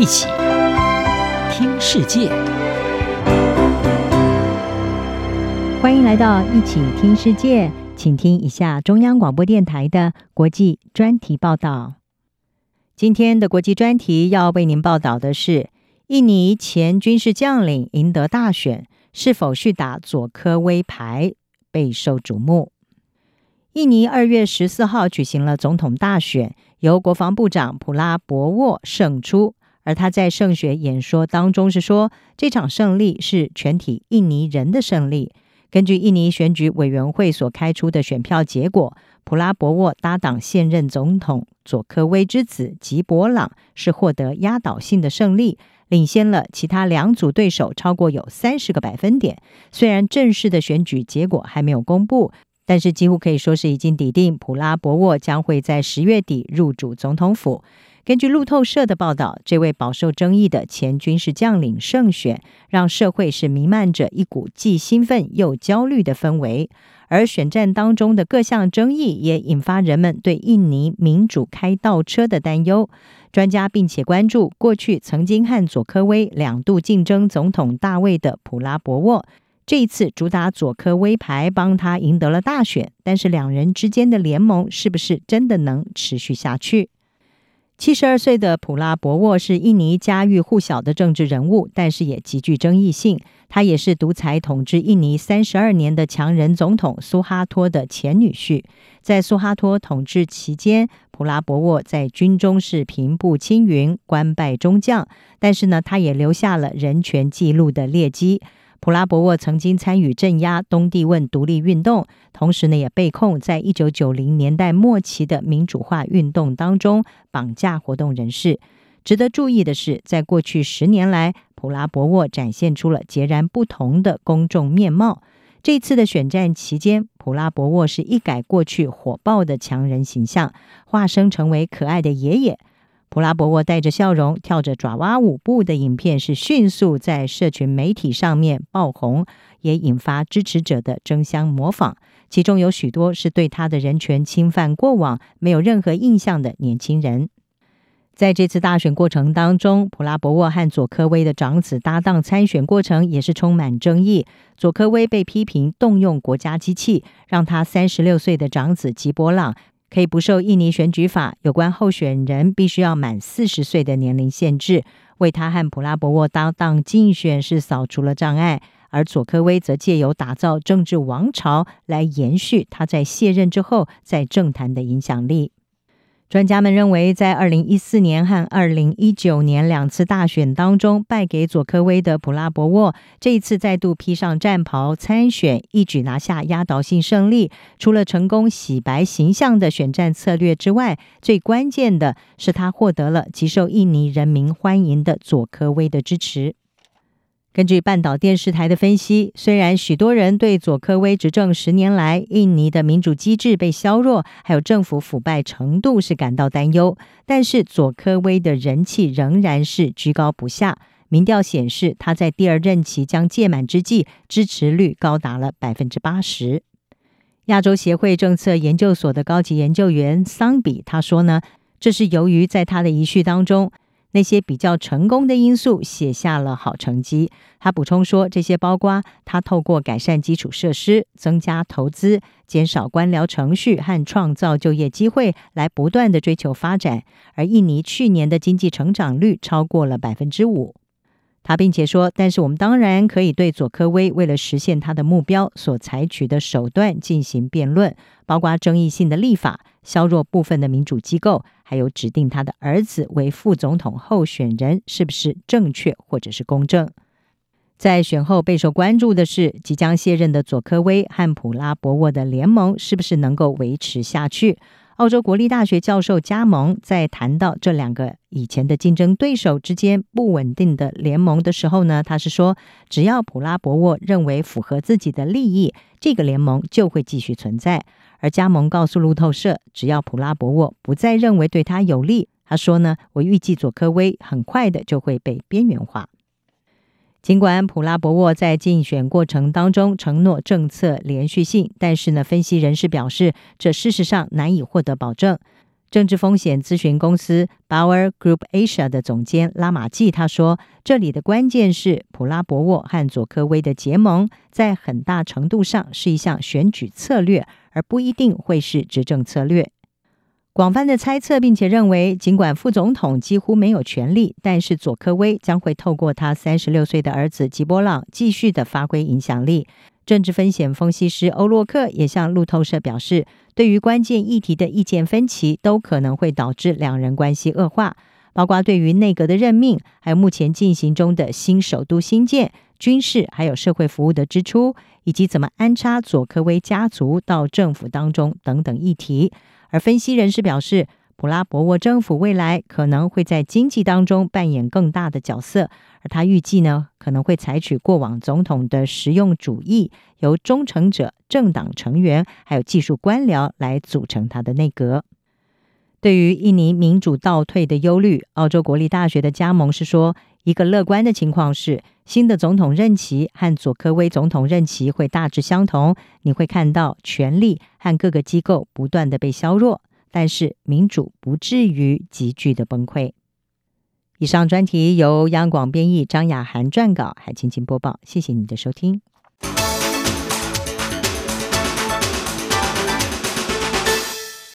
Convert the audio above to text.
一起听世界，欢迎来到一起听世界，请听一下中央广播电台的国际专题报道。今天的国际专题要为您报道的是：印尼前军事将领赢得大选，是否续打佐科威牌备受瞩目。印尼二月十四号举行了总统大选，由国防部长普拉博沃胜出。而他在胜选演说当中是说，这场胜利是全体印尼人的胜利。根据印尼选举委员会所开出的选票结果，普拉博沃搭档现任总统佐科威之子吉伯朗是获得压倒性的胜利，领先了其他两组对手超过有三十个百分点。虽然正式的选举结果还没有公布。但是几乎可以说是已经抵定，普拉博沃将会在十月底入主总统府。根据路透社的报道，这位饱受争议的前军事将领胜选，让社会是弥漫着一股既兴奋又焦虑的氛围。而选战当中的各项争议，也引发人们对印尼民主开倒车的担忧。专家并且关注过去曾经和佐科威两度竞争总统大位的普拉博沃。这一次主打佐科威牌，帮他赢得了大选，但是两人之间的联盟是不是真的能持续下去？七十二岁的普拉博沃是印尼家喻户晓的政治人物，但是也极具争议性。他也是独裁统治印尼三十二年的强人总统苏哈托的前女婿。在苏哈托统治期间，普拉博沃在军中是平步青云，官拜中将，但是呢，他也留下了人权记录的劣迹。普拉博沃曾经参与镇压东帝汶独立运动，同时呢，也被控在一九九零年代末期的民主化运动当中绑架活动人士。值得注意的是，在过去十年来，普拉博沃展现出了截然不同的公众面貌。这次的选战期间，普拉博沃是一改过去火爆的强人形象，化身成为可爱的爷爷。普拉博沃带着笑容跳着爪哇舞步的影片是迅速在社群媒体上面爆红，也引发支持者的争相模仿。其中有许多是对他的人权侵犯过往没有任何印象的年轻人。在这次大选过程当中，普拉博沃和佐科威的长子搭档参选过程也是充满争议。佐科威被批评动用国家机器，让他三十六岁的长子吉伯朗。可以不受印尼选举法有关候选人必须要满四十岁的年龄限制，为他和普拉博沃搭档竞选是扫除了障碍，而佐科威则借由打造政治王朝来延续他在卸任之后在政坛的影响力。专家们认为，在二零一四年和二零一九年两次大选当中败给佐科威的普拉博沃，这一次再度披上战袍参选，一举拿下压倒性胜利。除了成功洗白形象的选战策略之外，最关键的是他获得了极受印尼人民欢迎的佐科威的支持。根据半岛电视台的分析，虽然许多人对佐科威执政十年来印尼的民主机制被削弱，还有政府腐败程度是感到担忧，但是佐科威的人气仍然是居高不下。民调显示，他在第二任期将届满之际，支持率高达了百分之八十。亚洲协会政策研究所的高级研究员桑比他说呢，这是由于在他的遗绪当中。那些比较成功的因素写下了好成绩。他补充说，这些包括他透过改善基础设施、增加投资、减少官僚程序和创造就业机会，来不断的追求发展。而印尼去年的经济成长率超过了百分之五。他并且说，但是我们当然可以对佐科威为了实现他的目标所采取的手段进行辩论，包括争议性的立法、削弱部分的民主机构，还有指定他的儿子为副总统候选人是不是正确或者是公正。在选后备受关注的是，即将卸任的佐科威和普拉博沃的联盟是不是能够维持下去。澳洲国立大学教授加盟在谈到这两个以前的竞争对手之间不稳定的联盟的时候呢，他是说，只要普拉博沃认为符合自己的利益，这个联盟就会继续存在。而加盟告诉路透社，只要普拉博沃不再认为对他有利，他说呢，我预计佐科威很快的就会被边缘化。尽管普拉博沃在竞选过程当中承诺政策连续性，但是呢，分析人士表示，这事实上难以获得保证。政治风险咨询公司 Bauer Group Asia 的总监拉马季他说：“这里的关键是普拉博沃和佐科威的结盟，在很大程度上是一项选举策略，而不一定会是执政策略。”广泛的猜测，并且认为，尽管副总统几乎没有权力，但是佐科威将会透过他三十六岁的儿子吉波朗继续的发挥影响力。政治风险分析师欧洛克也向路透社表示，对于关键议题的意见分歧都可能会导致两人关系恶化，包括对于内阁的任命，还有目前进行中的新首都新建、军事还有社会服务的支出，以及怎么安插佐科威家族到政府当中等等议题。而分析人士表示，普拉博沃政府未来可能会在经济当中扮演更大的角色。而他预计呢，可能会采取过往总统的实用主义，由忠诚者、政党成员还有技术官僚来组成他的内阁。对于印尼民主倒退的忧虑，澳洲国立大学的加盟是说，一个乐观的情况是，新的总统任期和佐科威总统任期会大致相同。你会看到权力和各个机构不断的被削弱，但是民主不至于急剧的崩溃。以上专题由央广编译，张雅涵撰稿，海青青播报。谢谢你的收听。